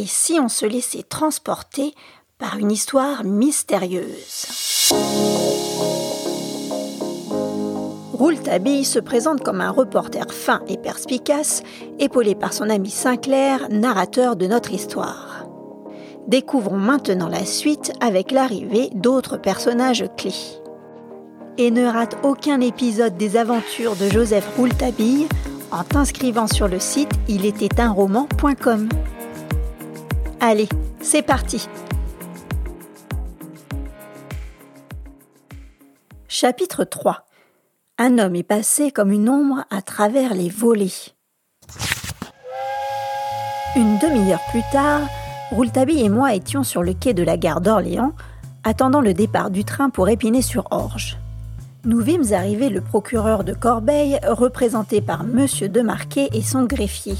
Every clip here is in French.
Et si on se laissait transporter par une histoire mystérieuse? Rouletabille se présente comme un reporter fin et perspicace, épaulé par son ami Sinclair, narrateur de notre histoire. Découvrons maintenant la suite avec l'arrivée d'autres personnages clés. Et ne rate aucun épisode des aventures de Joseph Rouletabille en t'inscrivant sur le site roman.com. Allez, c'est parti Chapitre 3 Un homme est passé comme une ombre à travers les volets. Une demi-heure plus tard, Rouletabille et moi étions sur le quai de la gare d'Orléans, attendant le départ du train pour Épinay-sur-Orge. Nous vîmes arriver le procureur de Corbeil, représenté par M. de Marquet et son greffier.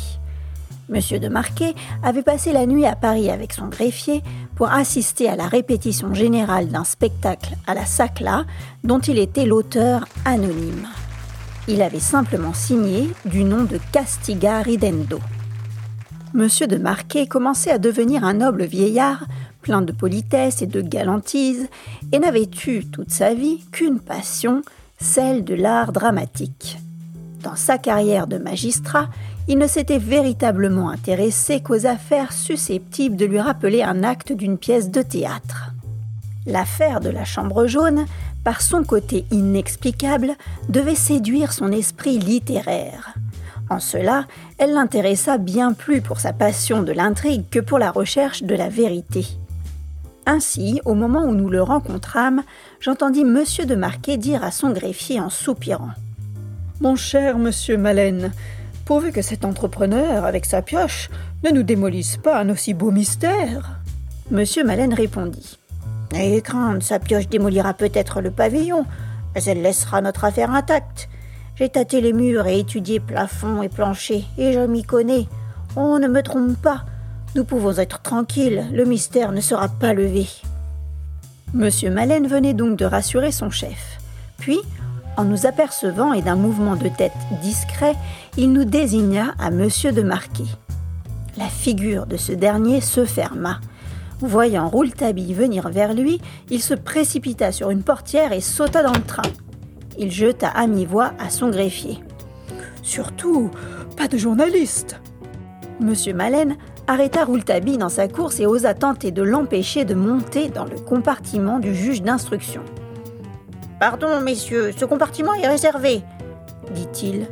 M. de Marquet avait passé la nuit à Paris avec son greffier pour assister à la répétition générale d'un spectacle à la Sacla dont il était l'auteur anonyme. Il avait simplement signé du nom de Castiga Ridendo. Monsieur de Marquet commençait à devenir un noble vieillard, plein de politesse et de galantise, et n'avait eu toute sa vie qu'une passion, celle de l'art dramatique. Dans sa carrière de magistrat, il ne s'était véritablement intéressé qu'aux affaires susceptibles de lui rappeler un acte d'une pièce de théâtre. L'affaire de la Chambre jaune, par son côté inexplicable, devait séduire son esprit littéraire. En cela, elle l'intéressa bien plus pour sa passion de l'intrigue que pour la recherche de la vérité. Ainsi, au moment où nous le rencontrâmes, j'entendis Monsieur de Marquet dire à son greffier en soupirant Mon cher monsieur Maleine, que cet entrepreneur, avec sa pioche, ne nous démolisse pas un aussi beau mystère. Monsieur Maleine répondit Et crainte, sa pioche démolira peut-être le pavillon, mais elle laissera notre affaire intacte. J'ai tâté les murs et étudié plafond et plancher, et je m'y connais. On ne me trompe pas. Nous pouvons être tranquilles, le mystère ne sera pas levé. Monsieur Maleine venait donc de rassurer son chef. Puis, en nous apercevant et d'un mouvement de tête discret, il nous désigna à Monsieur de Marquet. La figure de ce dernier se ferma. Voyant Rouletabille venir vers lui, il se précipita sur une portière et sauta dans le train il jeta à mi-voix à son greffier. Surtout, pas de journaliste. Monsieur Maleine arrêta Rouletabille dans sa course et osa tenter de l'empêcher de monter dans le compartiment du juge d'instruction. Pardon, messieurs, ce compartiment est réservé, dit-il.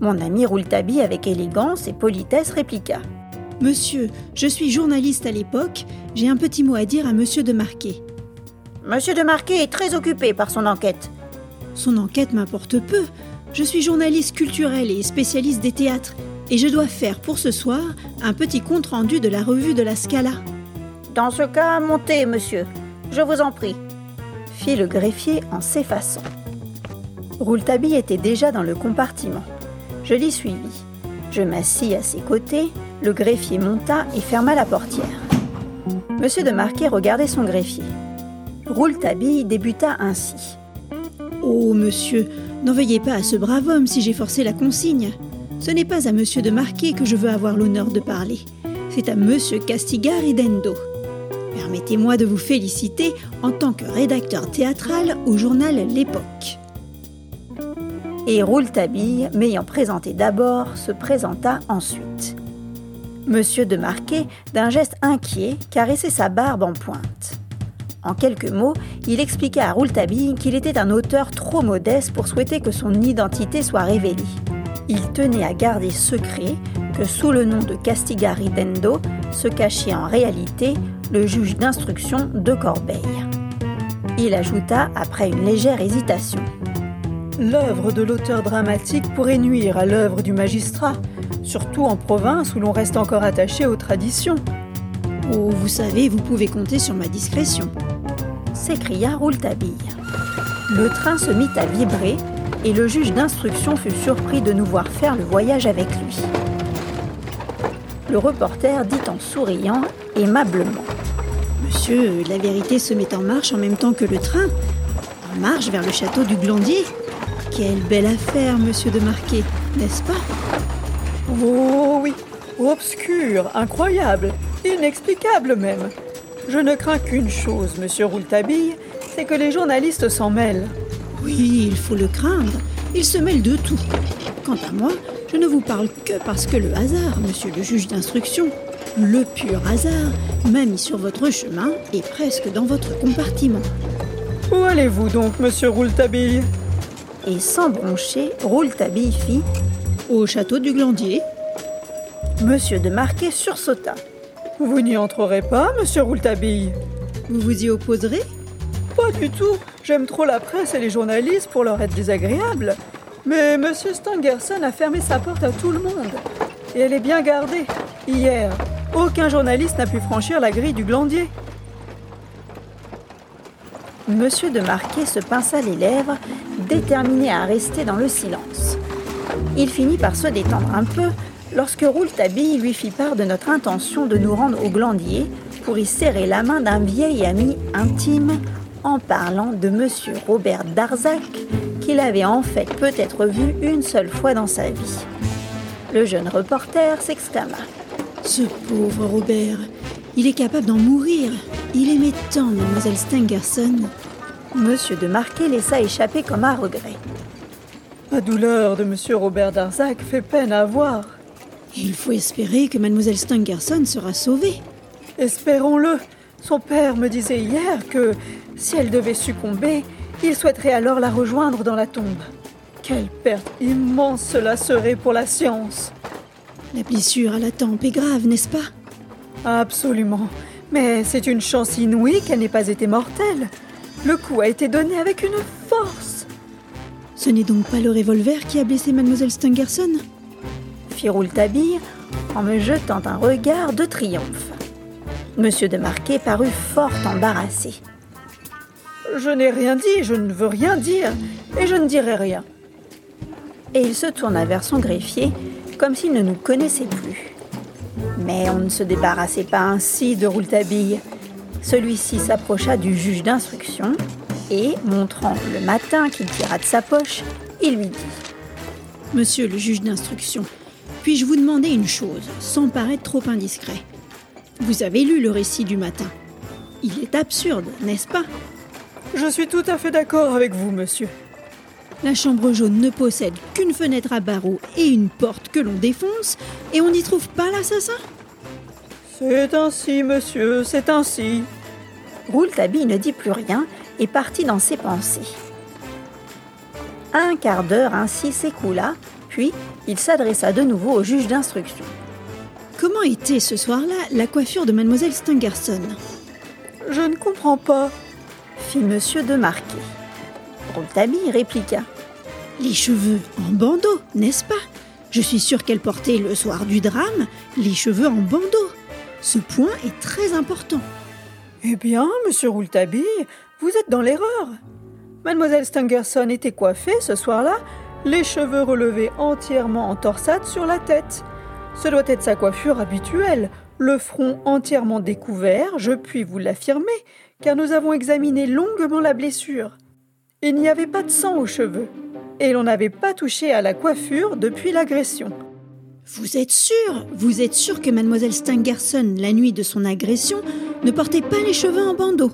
Mon ami Rouletabille, avec élégance et politesse, répliqua. Monsieur, je suis journaliste à l'époque, j'ai un petit mot à dire à monsieur de Marquet. Monsieur de Marquet est très occupé par son enquête. Son enquête m'importe peu. Je suis journaliste culturel et spécialiste des théâtres, et je dois faire pour ce soir un petit compte-rendu de la revue de la Scala. Dans ce cas, montez, monsieur. Je vous en prie, le greffier en s'effaçant. Rouletabille était déjà dans le compartiment. Je l'y suivis. Je m'assis à ses côtés, le greffier monta et ferma la portière. Monsieur de Marquet regardait son greffier. Rouletabille débuta ainsi. Oh, monsieur, n'en veuillez pas à ce brave homme si j'ai forcé la consigne. Ce n'est pas à monsieur de Marquet que je veux avoir l'honneur de parler. C'est à monsieur Castigaridendo. Permettez-moi de vous féliciter en tant que rédacteur théâtral au journal L'Époque. Et Rouletabille, m'ayant présenté d'abord, se présenta ensuite. Monsieur de Marquet, d'un geste inquiet, caressait sa barbe en pointe. En quelques mots, il expliqua à Rouletabille qu'il était un auteur trop modeste pour souhaiter que son identité soit révélée. Il tenait à garder secret que sous le nom de Castigari Dendo se cachait en réalité le juge d'instruction de Corbeil. Il ajouta après une légère hésitation. L'œuvre de l'auteur dramatique pourrait nuire à l'œuvre du magistrat, surtout en province où l'on reste encore attaché aux traditions. Oh, vous savez, vous pouvez compter sur ma discrétion s'écria Rouletabille. Le train se mit à vibrer et le juge d'instruction fut surpris de nous voir faire le voyage avec lui. Le reporter dit en souriant aimablement Monsieur, la vérité se met en marche en même temps que le train. En marche vers le château du Glandier. Quelle belle affaire, monsieur de Marquet, n'est-ce pas? Oh oui, Obscur, incroyable, inexplicable même. Je ne crains qu'une chose, monsieur Rouletabille, c'est que les journalistes s'en mêlent. Oui, il faut le craindre. Ils se mêlent de tout. Quant à moi, je ne vous parle que parce que le hasard, monsieur le juge d'instruction, le pur hasard, m'a mis sur votre chemin et presque dans votre compartiment. Où allez-vous donc, monsieur Rouletabille? Et sans broncher, Rouletabille fit Au château du Glandier. Monsieur de Marquet sursauta. Vous n'y entrerez pas, monsieur Rouletabille? Vous vous y opposerez? Pas du tout. J'aime trop la presse et les journalistes pour leur être désagréable. Mais monsieur Stangerson a fermé sa porte à tout le monde. Et elle est bien gardée. Hier, aucun journaliste n'a pu franchir la grille du glandier. Monsieur de Marquet se pinça les lèvres, déterminé à rester dans le silence. Il finit par se détendre un peu lorsque Rouletabille lui fit part de notre intention de nous rendre au glandier pour y serrer la main d'un vieil ami intime en parlant de monsieur Robert Darzac qu'il avait en fait peut-être vu une seule fois dans sa vie. Le jeune reporter s'exclama. Ce pauvre Robert, il est capable d'en mourir. Il aimait tant mademoiselle Stangerson. Monsieur de Marquet laissa échapper comme un regret. La douleur de monsieur Robert Darzac fait peine à voir. Il faut espérer que mademoiselle Stangerson sera sauvée. Espérons-le. Son père me disait hier que, si elle devait succomber, il souhaiterait alors la rejoindre dans la tombe. Quelle perte immense cela serait pour la science. La blessure à la tempe est grave, n'est-ce pas? Absolument. Mais c'est une chance inouïe qu'elle n'ait pas été mortelle. Le coup a été donné avec une force. Ce n'est donc pas le revolver qui a blessé mademoiselle Stangerson? Fit Rouletabille en me jetant un regard de triomphe. Monsieur de Marquet parut fort embarrassé. Je n'ai rien dit, je ne veux rien dire, et je ne dirai rien. Et il se tourna vers son greffier comme s'il ne nous connaissait plus. Mais on ne se débarrassait pas ainsi de Rouletabille. Celui-ci s'approcha du juge d'instruction et, montrant le matin qu'il tira de sa poche, il lui dit Monsieur le juge d'instruction, puis-je vous demander une chose, sans paraître trop indiscret? Vous avez lu le récit du matin. Il est absurde, n'est-ce pas? Je suis tout à fait d'accord avec vous, monsieur. La chambre jaune ne possède qu'une fenêtre à barreaux et une porte que l'on défonce, et on n'y trouve pas l'assassin? C'est ainsi, monsieur, c'est ainsi. Rouletabille ne dit plus rien et partit dans ses pensées. Un quart d'heure ainsi s'écoula, puis il s'adressa de nouveau au juge d'instruction. Comment était ce soir-là la coiffure de mademoiselle Stangerson? Je ne comprends pas, monsieur de Marquet. Rouletabille répliqua. Les cheveux en bandeau, n'est-ce pas? Je suis sûre qu'elle portait le soir du drame les cheveux en bandeau. Ce point est très important. Eh bien, monsieur Rouletabille, vous êtes dans l'erreur. Mademoiselle Stangerson était coiffée ce soir-là, les cheveux relevés entièrement en torsade sur la tête. Ce doit être sa coiffure habituelle, le front entièrement découvert, je puis vous l'affirmer, car nous avons examiné longuement la blessure. Il n'y avait pas de sang aux cheveux, et l'on n'avait pas touché à la coiffure depuis l'agression. Vous êtes sûr Vous êtes sûr que mademoiselle Stangerson, la nuit de son agression, ne portait pas les cheveux en bandeau?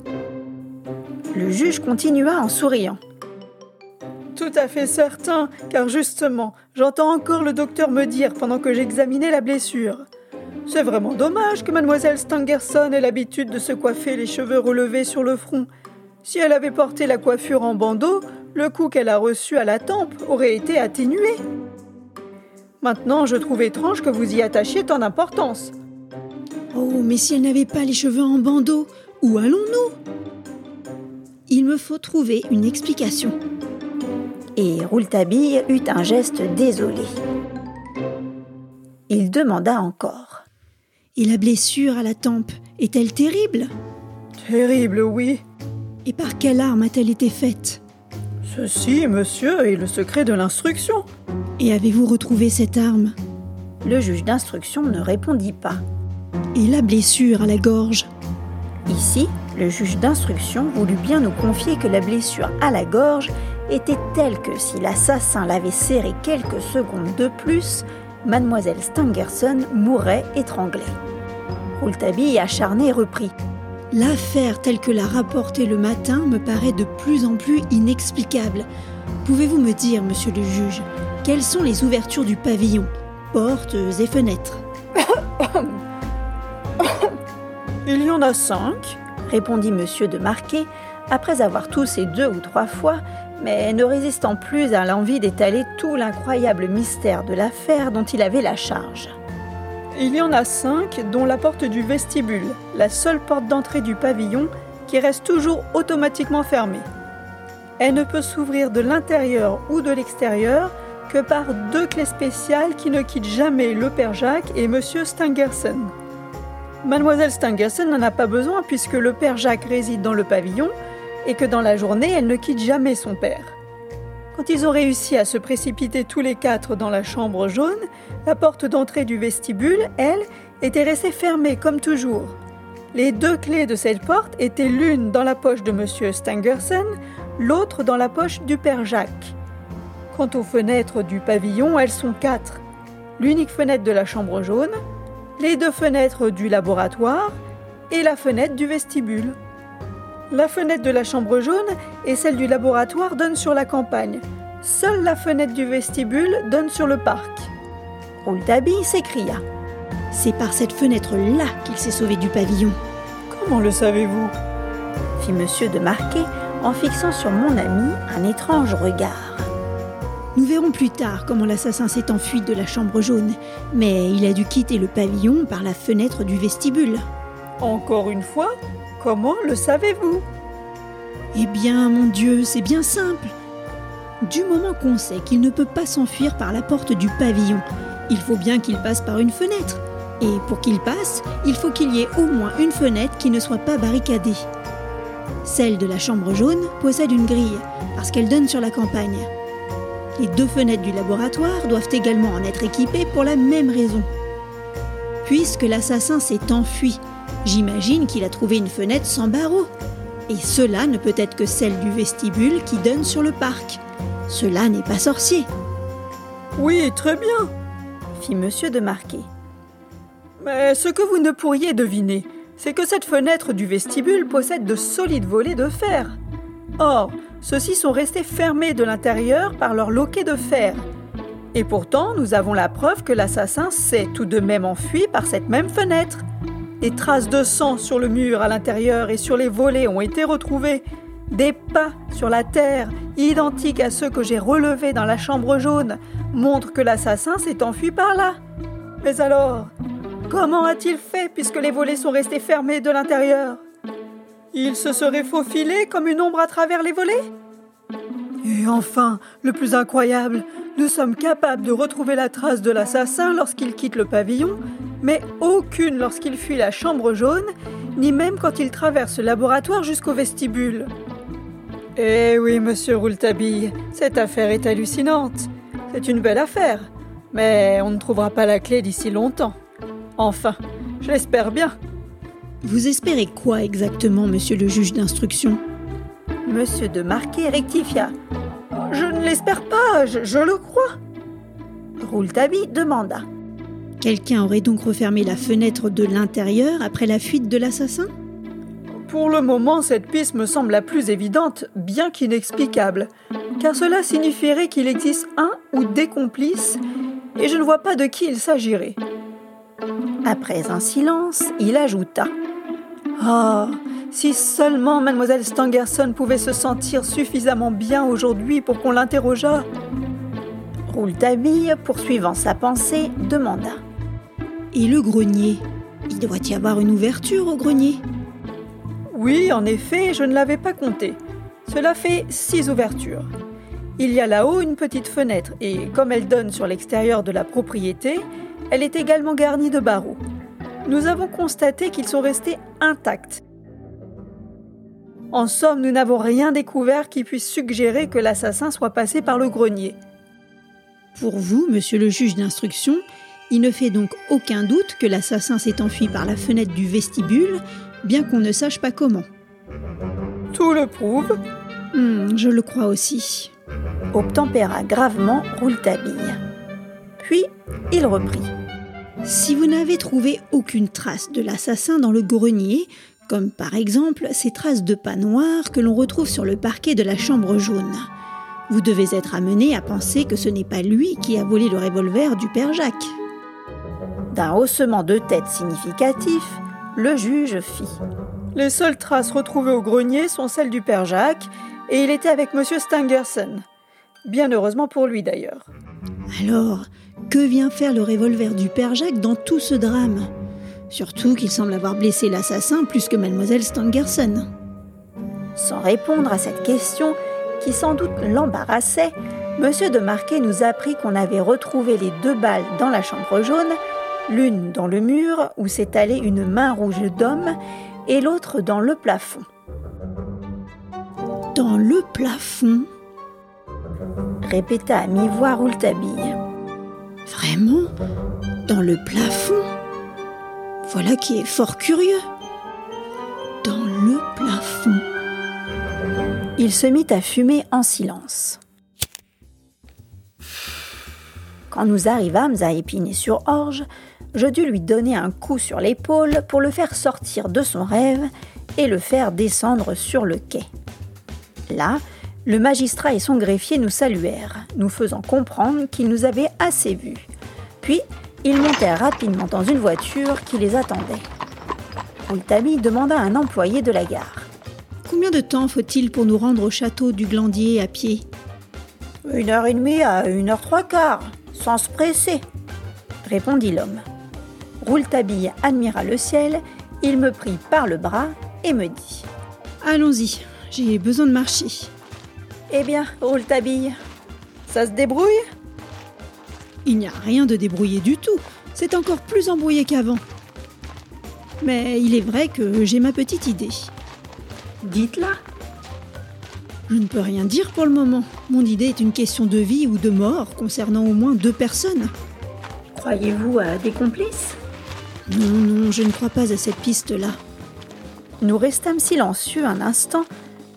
Le juge continua en souriant. Tout à fait certain, car justement, j'entends encore le docteur me dire pendant que j'examinais la blessure. C'est vraiment dommage que mademoiselle Stangerson ait l'habitude de se coiffer les cheveux relevés sur le front. Si elle avait porté la coiffure en bandeau, le coup qu'elle a reçu à la tempe aurait été atténué. Maintenant, je trouve étrange que vous y attachiez tant d'importance. Oh, mais si elle n'avait pas les cheveux en bandeau, où allons-nous? Il me faut trouver une explication. Et Rouletabille eut un geste désolé. Il demanda encore. Et la blessure à la tempe est-elle terrible? Terrible, oui. Et par quelle arme a-t-elle été faite? Ceci, monsieur, est le secret de l'instruction. Et avez-vous retrouvé cette arme? Le juge d'instruction ne répondit pas. Et la blessure à la gorge? Ici, le juge d'instruction voulut bien nous confier que la blessure à la gorge était telle que si l'assassin l'avait serrée quelques secondes de plus, mademoiselle Stangerson mourait étranglée. Rouletabille, acharné, reprit. L'affaire telle que l'a rapportée le matin me paraît de plus en plus inexplicable. Pouvez-vous me dire, monsieur le juge, quelles sont les ouvertures du pavillon Portes et fenêtres? Il y en a cinq, répondit monsieur de Marquet, après avoir toussé deux ou trois fois, mais ne résistant plus à l'envie d'étaler tout l'incroyable mystère de l'affaire dont il avait la charge. Il y en a cinq, dont la porte du vestibule, la seule porte d'entrée du pavillon, qui reste toujours automatiquement fermée. Elle ne peut s'ouvrir de l'intérieur ou de l'extérieur que par deux clés spéciales qui ne quittent jamais le père Jacques et monsieur Stangerson. Mademoiselle Stangerson n'en a pas besoin puisque le père Jacques réside dans le pavillon et que dans la journée, elle ne quitte jamais son père. Quand ils ont réussi à se précipiter tous les quatre dans la chambre jaune, la porte d'entrée du vestibule, elle, était restée fermée comme toujours. Les deux clés de cette porte étaient l'une dans la poche de M. Stangerson, l'autre dans la poche du père Jacques. Quant aux fenêtres du pavillon, elles sont quatre. L'unique fenêtre de la chambre jaune, les deux fenêtres du laboratoire et la fenêtre du vestibule. La fenêtre de la chambre jaune et celle du laboratoire donnent sur la campagne. Seule la fenêtre du vestibule donne sur le parc. Rouletabille s'écria. C'est par cette fenêtre-là qu'il s'est sauvé du pavillon. Comment le savez-vous? fit monsieur de Marquet en fixant sur mon ami un étrange regard. Nous verrons plus tard comment l'assassin s'est enfui de la chambre jaune, mais il a dû quitter le pavillon par la fenêtre du vestibule. Encore une fois, Comment le savez-vous? Eh bien, mon Dieu, c'est bien simple. Du moment qu'on sait qu'il ne peut pas s'enfuir par la porte du pavillon, il faut bien qu'il passe par une fenêtre. Et pour qu'il passe, il faut qu'il y ait au moins une fenêtre qui ne soit pas barricadée. Celle de la chambre jaune possède une grille, parce qu'elle donne sur la campagne. Les deux fenêtres du laboratoire doivent également en être équipées pour la même raison. Puisque l'assassin s'est enfui J'imagine qu'il a trouvé une fenêtre sans barreaux. Et cela ne peut être que celle du vestibule qui donne sur le parc. Cela n'est pas sorcier. Oui, très bien, fit monsieur de Marquet. Mais ce que vous ne pourriez deviner, c'est que cette fenêtre du vestibule possède de solides volets de fer. Or, ceux-ci sont restés fermés de l'intérieur par leur loquet de fer. Et pourtant, nous avons la preuve que l'assassin s'est tout de même enfui par cette même fenêtre. Des traces de sang sur le mur à l'intérieur et sur les volets ont été retrouvées. Des pas sur la terre, identiques à ceux que j'ai relevés dans la chambre jaune, montrent que l'assassin s'est enfui par là. Mais alors, comment a-t-il fait puisque les volets sont restés fermés de l'intérieur? Il se serait faufilé comme une ombre à travers les volets? Et enfin, le plus incroyable, nous sommes capables de retrouver la trace de l'assassin lorsqu'il quitte le pavillon mais aucune lorsqu'il fuit la chambre jaune, ni même quand il traverse le laboratoire jusqu'au vestibule. Eh oui, monsieur Rouletabille, cette affaire est hallucinante. C'est une belle affaire, mais on ne trouvera pas la clé d'ici longtemps. Enfin, je l'espère bien. Vous espérez quoi exactement, monsieur le juge d'instruction? Monsieur de Marquet rectifia. Je ne l'espère pas, je, je le crois. Rouletabille demanda. Quelqu'un aurait donc refermé la fenêtre de l'intérieur après la fuite de l'assassin? Pour le moment, cette piste me semble la plus évidente, bien qu'inexplicable, car cela signifierait qu'il existe un ou des complices, et je ne vois pas de qui il s'agirait. Après un silence, il ajouta Ah, si seulement mademoiselle Stangerson pouvait se sentir suffisamment bien aujourd'hui pour qu'on l'interrogeât. Rouletabille, poursuivant sa pensée, demanda et le grenier? Il doit y avoir une ouverture au grenier Oui, en effet, je ne l'avais pas compté. Cela fait six ouvertures. Il y a là-haut une petite fenêtre et comme elle donne sur l'extérieur de la propriété, elle est également garnie de barreaux. Nous avons constaté qu'ils sont restés intacts. En somme, nous n'avons rien découvert qui puisse suggérer que l'assassin soit passé par le grenier. Pour vous, monsieur le juge d'instruction, il ne fait donc aucun doute que l'assassin s'est enfui par la fenêtre du vestibule, bien qu'on ne sache pas comment. Tout le prouve. Hmm, je le crois aussi. Obtempéra gravement Rouletabille. Puis il reprit. Si vous n'avez trouvé aucune trace de l'assassin dans le grenier, comme par exemple ces traces de pas noirs que l'on retrouve sur le parquet de la chambre jaune, vous devez être amené à penser que ce n'est pas lui qui a volé le revolver du père Jacques. D'un haussement de tête significatif, le juge fit. Les seules traces retrouvées au grenier sont celles du père Jacques, et il était avec monsieur Stangerson. Bien heureusement pour lui d'ailleurs. Alors, que vient faire le revolver du père Jacques dans tout ce drame? Surtout qu'il semble avoir blessé l'assassin plus que mademoiselle Stangerson. Sans répondre à cette question, qui sans doute l'embarrassait, Monsieur de Marquet nous apprit qu'on avait retrouvé les deux balles dans la chambre jaune, l'une dans le mur où s'étalait une main rouge d'homme et l'autre dans le plafond. Dans le plafond? répéta à mi-voix Rouletabille. Vraiment? Dans le plafond? Voilà qui est fort curieux. Dans le plafond. Il se mit à fumer en silence. Quand nous arrivâmes à Épinay-sur-Orge, je dus lui donner un coup sur l'épaule pour le faire sortir de son rêve et le faire descendre sur le quai. Là, le magistrat et son greffier nous saluèrent, nous faisant comprendre qu'ils nous avaient assez vus. Puis, ils montèrent rapidement dans une voiture qui les attendait. Rouletabille demanda à un employé de la gare. Combien de temps faut-il pour nous rendre au château du Glandier à pied Une heure et demie à une heure trois quarts, sans se presser, répondit l'homme. Rouletabille admira le ciel, il me prit par le bras et me dit Allons-y, j'ai besoin de marcher. Eh bien, Rouletabille, ça se débrouille? Il n'y a rien de débrouillé du tout. C'est encore plus embrouillé qu'avant. Mais il est vrai que j'ai ma petite idée. Dites-la. Je ne peux rien dire pour le moment. Mon idée est une question de vie ou de mort concernant au moins deux personnes. Croyez-vous à des complices? Non, non, je ne crois pas à cette piste-là. Nous restâmes silencieux un instant,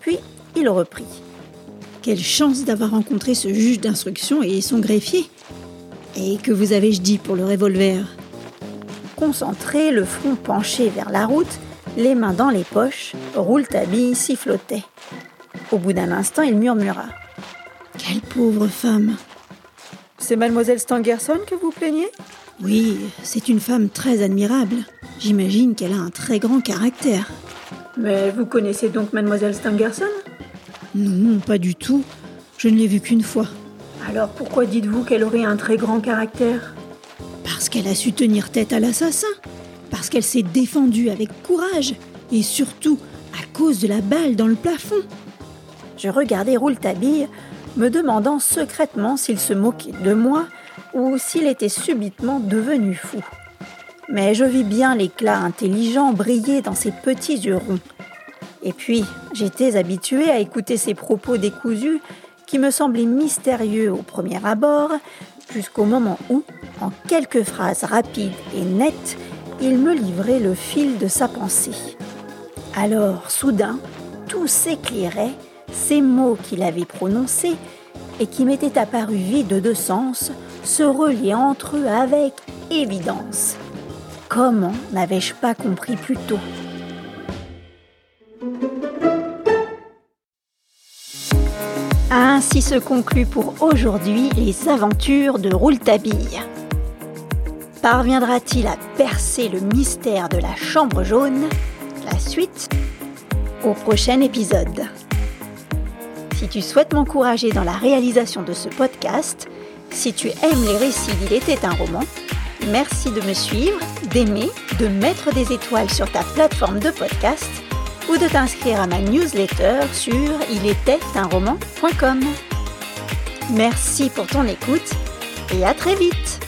puis il reprit. Quelle chance d'avoir rencontré ce juge d'instruction et son greffier. Et que vous avez-je dit pour le revolver? Concentré, le front penché vers la route, les mains dans les poches, Rouletabille sifflotait. Au bout d'un instant, il murmura. Quelle pauvre femme C'est mademoiselle Stangerson que vous plaignez? Oui, c'est une femme très admirable. J'imagine qu'elle a un très grand caractère. Mais vous connaissez donc mademoiselle Stangerson? Non, pas du tout. Je ne l'ai vue qu'une fois. Alors pourquoi dites-vous qu'elle aurait un très grand caractère? Parce qu'elle a su tenir tête à l'assassin. Parce qu'elle s'est défendue avec courage. Et surtout, à cause de la balle dans le plafond. Je regardais Rouletabille, me demandant secrètement s'il se moquait de moi ou s'il était subitement devenu fou. Mais je vis bien l'éclat intelligent briller dans ses petits yeux ronds. Et puis, j'étais habituée à écouter ses propos décousus qui me semblaient mystérieux au premier abord, jusqu'au moment où, en quelques phrases rapides et nettes, il me livrait le fil de sa pensée. Alors, soudain, tout s'éclairait, ces mots qu'il avait prononcés et qui m'étaient apparus vides de sens se reliaient entre eux avec évidence. Comment n'avais-je pas compris plus tôt? Ainsi se conclut pour aujourd'hui les aventures de Rouletabille. Parviendra-t-il à percer le mystère de la chambre jaune? La suite au prochain épisode. Si tu souhaites m'encourager dans la réalisation de ce podcast, si tu aimes les récits d'Il était un roman, merci de me suivre, d'aimer, de mettre des étoiles sur ta plateforme de podcast ou de t'inscrire à ma newsletter sur ilétaitunroman.com. Merci pour ton écoute et à très vite